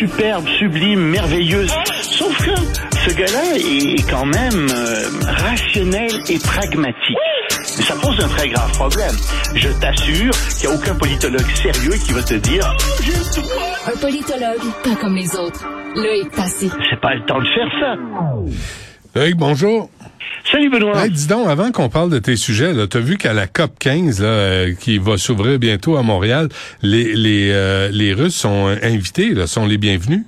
superbe, sublime, merveilleuse. Sauf que ce gars-là est quand même euh, rationnel et pragmatique. Mais ça pose un très grave problème. Je t'assure qu'il n'y a aucun politologue sérieux qui va te dire Un politologue, pas comme les autres. Loïc Passy. c'est pas le temps de faire ça. Loïc, bonjour. Salut Benoît. Hey, dis donc, avant qu'on parle de tes sujets, tu as vu qu'à la COP 15, là, euh, qui va s'ouvrir bientôt à Montréal, les, les, euh, les Russes sont invités, là, sont les bienvenus?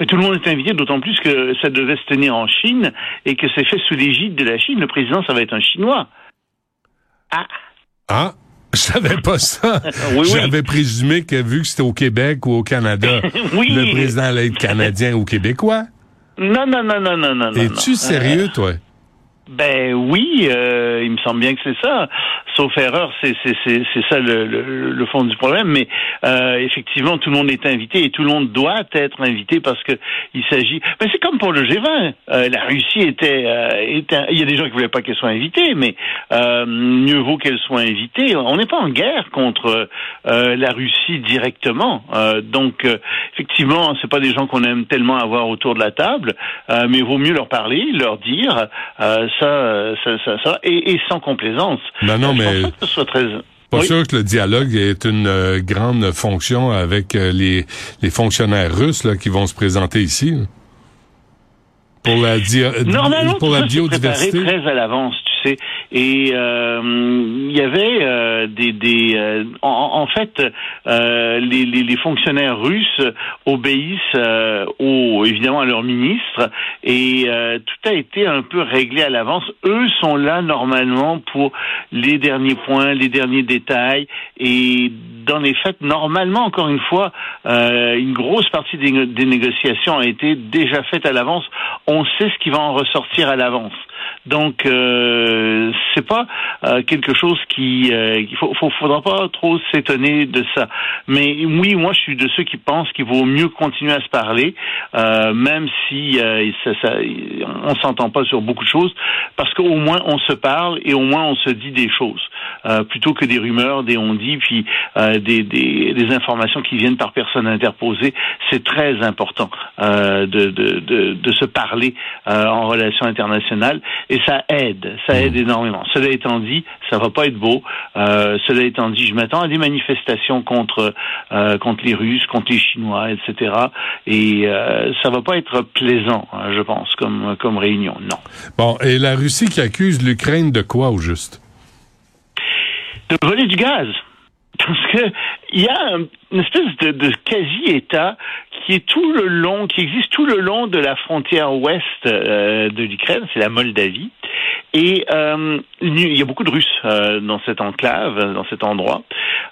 Mais tout le monde est invité, d'autant plus que ça devait se tenir en Chine et que c'est fait sous l'égide de la Chine. Le président, ça va être un Chinois. Ah, Ah, je savais pas ça. Oui, oui. J'avais présumé que vu que c'était au Québec ou au Canada, Oui. le président allait être canadien ou québécois. Non, non, non, non, non, non. non, Es-tu sérieux, toi? Ben oui, euh, il me semble bien que c'est ça. Sauf erreur, c'est ça le, le, le fond du problème. Mais euh, effectivement, tout le monde est invité et tout le monde doit être invité parce que il s'agit. Ben c'est comme pour le G20. Euh, la Russie était, euh, était. Il y a des gens qui voulaient pas qu'elle soit invitée, mais euh, mieux vaut qu'elle soit invitée. On n'est pas en guerre contre euh, la Russie directement. Euh, donc euh, effectivement, c'est pas des gens qu'on aime tellement avoir autour de la table, euh, mais il vaut mieux leur parler, leur dire euh, ça, ça, ça, ça, et, et sans complaisance. Ben non, Je mais- pense pas que ce soit très. Pas Oui. sûr que le dialogue est une euh, grande fonction avec euh, les, les fonctionnaires russes là, qui vont se présenter ici. là. Pour la, di- Normalement, pour tout la ça, c'est préparé biodiversité. très à l'avance, tu Et euh, il y avait euh, des, des euh, en, en fait, les, les, les fonctionnaires russes obéissent au, évidemment à leur ministre et tout a été un peu réglé à l'avance. Eux sont là normalement pour les derniers points, les derniers détails et dans les faits, normalement, encore une fois, euh, une grosse partie des, des négociations a été déjà faite à l'avance. On sait ce qui va en ressortir à l'avance. Donc, euh, c'est pas euh, quelque chose qui, euh, il faut, faudra pas trop s'étonner de ça. Mais oui, moi, je suis de ceux qui pensent qu'il vaut mieux continuer à se parler, euh, même si euh, ça, ça, on s'entend pas sur beaucoup de choses, parce qu'au moins on se parle et au moins on se dit des choses, euh, plutôt que des rumeurs, des on-dit, puis euh, des, des, des informations qui viennent par personne interposée. C'est très important euh, de, de, de, de se parler euh, en relations internationales et ça aide, ça aide énormément. Cela étant dit, ça va pas être beau. Euh, cela étant dit, je m'attends à des manifestations contre euh, contre les Russes, contre les Chinois, etc. Et euh, ça va pas être plaisant, hein, je pense, comme comme réunion. Non. Bon, et la Russie qui accuse l'Ukraine de quoi au juste? De voler du gaz. Parce que il y a un- une espèce de, quasi-État qui existe tout le long de la frontière ouest euh, de l'Ukraine, c'est la Moldavie. Et euh, il y a beaucoup de Russes euh, dans cette enclave, dans cet endroit.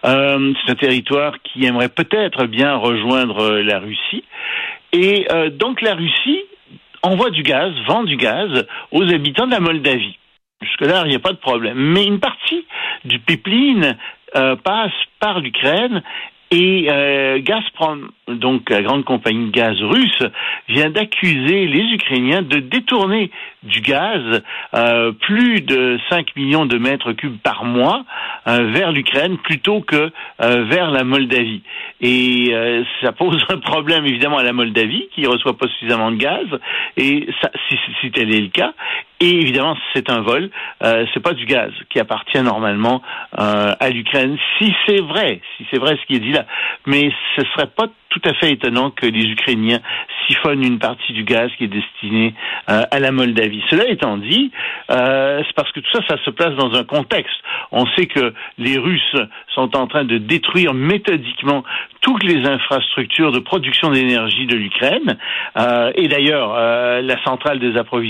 C'est un territoire qui aimerait peut-être bien rejoindre la Russie. Et donc la Russie envoie du gaz, vend du gaz aux habitants de la Moldavie. Jusque-là, il n'y a pas de problème. Mais une partie du pipeline euh, passe par l'Ukraine et euh, Gazprom, donc la grande compagnie de gaz russe, vient d'accuser les Ukrainiens de détourner du gaz euh, plus de 5 millions de mètres cubes par mois euh, vers l'Ukraine plutôt que euh, vers la Moldavie. Et euh, ça pose un problème évidemment à la Moldavie qui reçoit pas suffisamment de gaz. Et ça, si, si, tel est le cas, et évidemment c'est un vol, euh, c'est pas du gaz qui appartient normalement euh, à l'Ukraine. Si c'est vrai, si c'est vrai ce qui est dit là, mais ce serait pas tout à fait étonnant que les Ukrainiens siphonnent une partie du gaz qui est destiné euh, à la Moldavie. Cela étant dit, euh, c'est parce que tout ça, ça se place dans un contexte. On sait que les Russes sont en train de détruire méthodiquement toutes les infrastructures de production d'énergie de l'Ukraine. Euh, et d'ailleurs, euh, la centrale des approvisionnements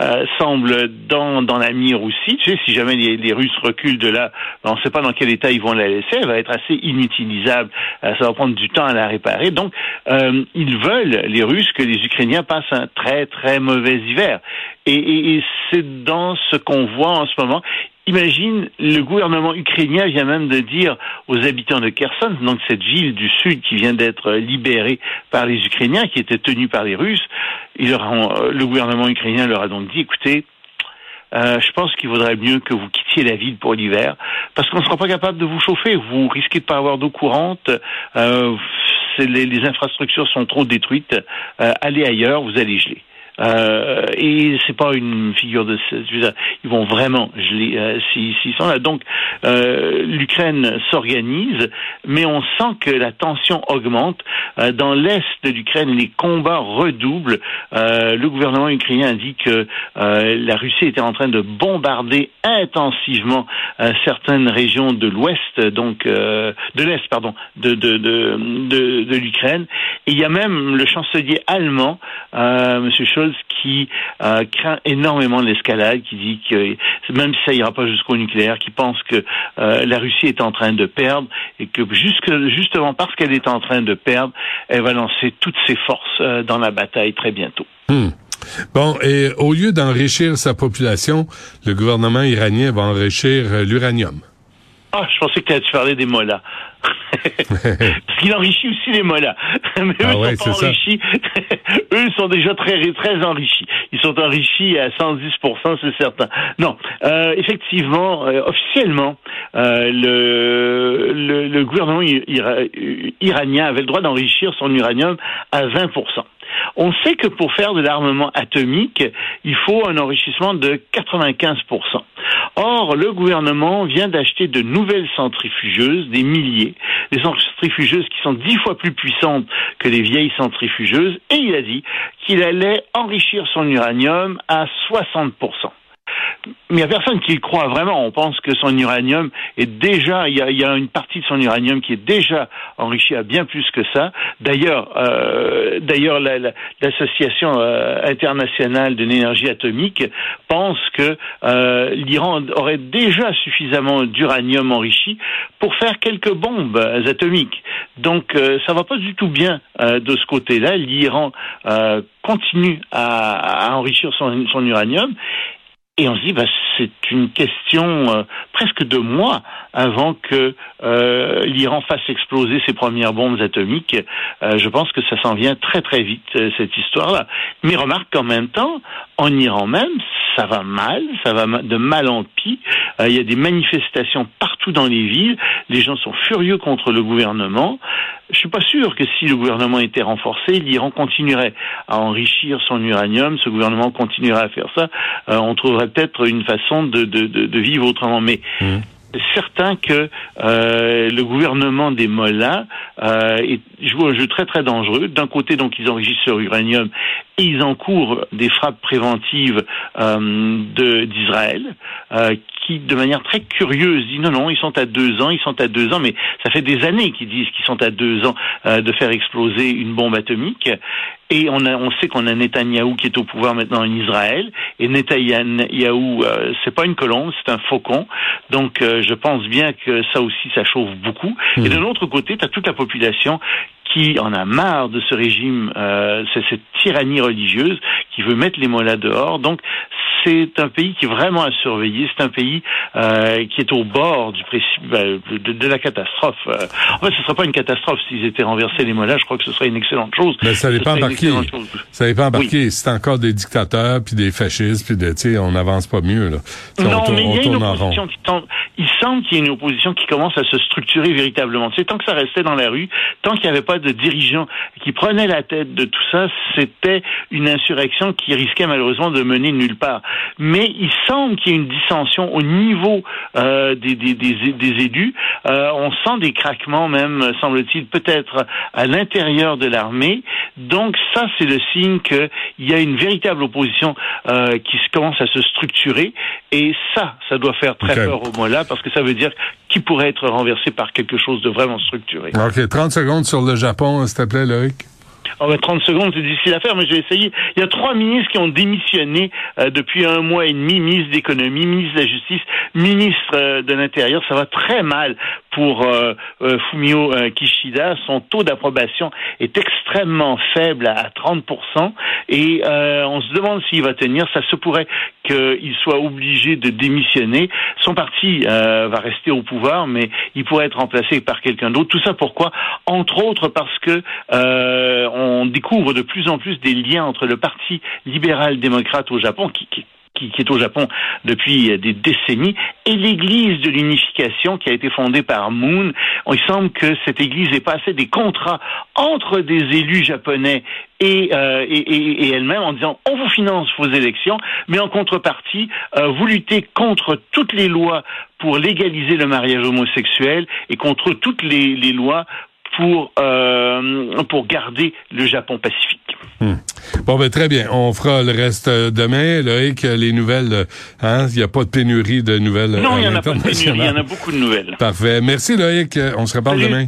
euh, semble dans, dans la mire aussi. Tu sais, si jamais les, les Russes reculent de là, ben, on ne sait pas dans quel état ils vont la laisser. Elle va être assez inutilisable. Euh, ça va prendre du temps à la réparer. Donc, euh, ils veulent, les Russes, que les Ukrainiens passent un très, très mauvais hiver. Et, c'est dans ce qu'on voit en ce moment. Imagine, le gouvernement ukrainien vient même de dire aux habitants de Kherson, donc cette ville du sud qui vient d'être libérée par les Ukrainiens, qui était tenue par les Russes, euh, le gouvernement ukrainien leur a donc dit, écoutez, euh, je pense qu'il vaudrait mieux que vous quittiez la ville pour l'hiver, parce qu'on ne sera pas capable de vous chauffer. Vous risquez de pas avoir d'eau courante. Les, les, infrastructures sont trop détruites, allez ailleurs, vous allez geler. Euh, et c'est pas une figure de ils vont vraiment geler euh, s'ils sont là. Donc euh, l'Ukraine s'organise, mais on sent que la tension augmente euh, dans l'est de l'Ukraine. Les combats redoublent. Euh, le gouvernement ukrainien dit que la Russie était en train de bombarder intensivement certaines régions de l'ouest, donc de l'est, pardon, de de de, de, de l'Ukraine. Et il y a même le chancelier allemand, Monsieur Scholz qui euh, craint énormément l'escalade, qui dit que même si ça ira pas jusqu'au nucléaire, qui pense que euh, la Russie est en train de perdre et que justement parce qu'elle est en train de perdre, elle va lancer toutes ses forces euh, dans la bataille très bientôt. Hmm. Bon, et au lieu d'enrichir sa population, le gouvernement iranien va enrichir l'uranium. Ah, je pensais que tu parlais des mollahs. Parce qu'il enrichit aussi les mollahs. Mais ah eux sont pas enrichis. eux sont déjà très très enrichis. Ils sont enrichis à 110%, c'est certain. Non, euh, effectivement, euh, officiellement, euh, le, le, le, gouvernement iranien avait le droit d'enrichir son uranium à 20%. On sait que pour faire de l'armement atomique, il faut un enrichissement de 95%. Or, le gouvernement vient d'acheter de nouvelles centrifugeuses, des milliers, des centrifugeuses qui sont dix fois plus puissantes que les vieilles centrifugeuses, et il a dit qu'il allait enrichir son uranium à 60% mais il n'y a personne qui le croit vraiment. On pense que son uranium est déjà, il y a, une partie de son uranium qui est déjà enrichie à bien plus que ça. D'ailleurs, euh, d'ailleurs, l'association euh, internationale de l'énergie atomique pense que euh, l'Iran aurait déjà suffisamment d'uranium enrichi pour faire quelques bombes atomiques. Donc, ça va pas du tout bien de ce côté-là. L'Iran continue à, enrichir son uranium et on se dit, bah, c'est une question euh, presque de mois avant que euh, l'Iran fasse exploser ses premières bombes atomiques. Euh, je pense que ça s'en vient très très vite, cette histoire-là. Mais remarque qu'en même temps, en Iran même, ça va mal, ça va de mal en pis. il y a des manifestations partout dans les villes. Les gens sont furieux contre le gouvernement. Je suis pas sûr que si le gouvernement était renforcé, l'Iran continuerait à enrichir son uranium. Ce gouvernement continuerait à faire ça. on trouverait peut-être une façon de, de, de, vivre autrement. Mais mmh. certain que euh, le gouvernement des Mollahs euh, joue un jeu très très dangereux. D'un côté, donc, ils enrichissent leur uranium et ils encourent des frappes préventives euh, d'Israël, qui, de manière très curieuse, dit non, non, ils sont à deux ans, ils sont à deux ans, mais ça fait des années qu'ils disent qu'ils sont à deux ans euh, de faire exploser une bombe atomique. Et on, a, on sait qu'on a Netanyahou qui est au pouvoir maintenant en Israël. Et Netanyahou, euh, c'est pas une colombe, c'est un faucon. Donc, euh, je pense bien que ça aussi, ça chauffe beaucoup. Et de l'autre côté, tu as toute la population qui en a marre de ce régime, euh, c'est cette tyrannie religieuse qui veut mettre les mollahs dehors. Donc c'est un pays qui est vraiment à surveiller. C'est un pays euh, qui est au bord du ben, de, de, la catastrophe. Euh, en fait, ce ne serait pas une catastrophe s'ils étaient renversés les mollahs. Je crois que ce serait une excellente chose. Mais ça pas embarqué. Ça pas embarqué. C'est encore des dictateurs puis des fascistes puis tu sais, on n'avance pas mieux là. non, mais il y a une opposition qui tente. Il semble qu'il y ait une opposition qui commence à se structurer véritablement. C'est tant que ça restait dans la rue, tant qu'il n'y avait pas de dirigeants qui prenaient la tête de tout ça, c'était une insurrection qui risquait malheureusement de mener nulle part. Mais il semble qu'il y ait une dissension au niveau euh, des, des, des, des, élus. Euh, on sent des craquements même, semble-t-il, peut-être à l'intérieur de l'armée. Donc ça, c'est le signe qu'il y a une véritable opposition euh, qui commence à se structurer. Et ça, ça doit faire très peur au mois-là, parce que ça veut dire qu'il pourrait être renversé par quelque chose de vraiment structuré. OK, 30 secondes sur le Japon, s'il te plaît, Loïc. Oh, ben, 30 secondes, c'est difficile à faire, mais je vais essayer. Il y a trois ministres qui ont démissionné euh, depuis un mois et demi, ministre d'économie, ministre de la justice, ministre euh, de l'Intérieur. Ça va très mal pour euh, Fumio Kishida. Son taux d'approbation est extrêmement faible à 30%. Et on se demande s'il va tenir. Ça se pourrait qu'il soit obligé de démissionner. Son parti va rester au pouvoir, mais il pourrait être remplacé par quelqu'un d'autre. Tout ça pourquoi? Entre autres parce que on découvre de plus en plus des liens entre le Parti libéral-démocrate au Japon, qui qui, est au Japon depuis des décennies, et l'Église de l'unification qui a été fondée par Moon. Il semble que cette Église ait passé des contrats entre des élus japonais et, euh, et, elle-même en disant on vous finance vos élections, mais en contrepartie, euh, vous luttez contre toutes les lois pour légaliser le mariage homosexuel et contre toutes les, les lois pour, euh, pour garder le Japon pacifique. Hmm. Bon, ben très bien. On fera le reste euh, demain. Loïc, les nouvelles, euh, hein, il n'y a pas de pénurie de nouvelles. Non, il y en a pas de pénurie, il y en a beaucoup de nouvelles. Parfait. Merci Loïc. On se reparle demain.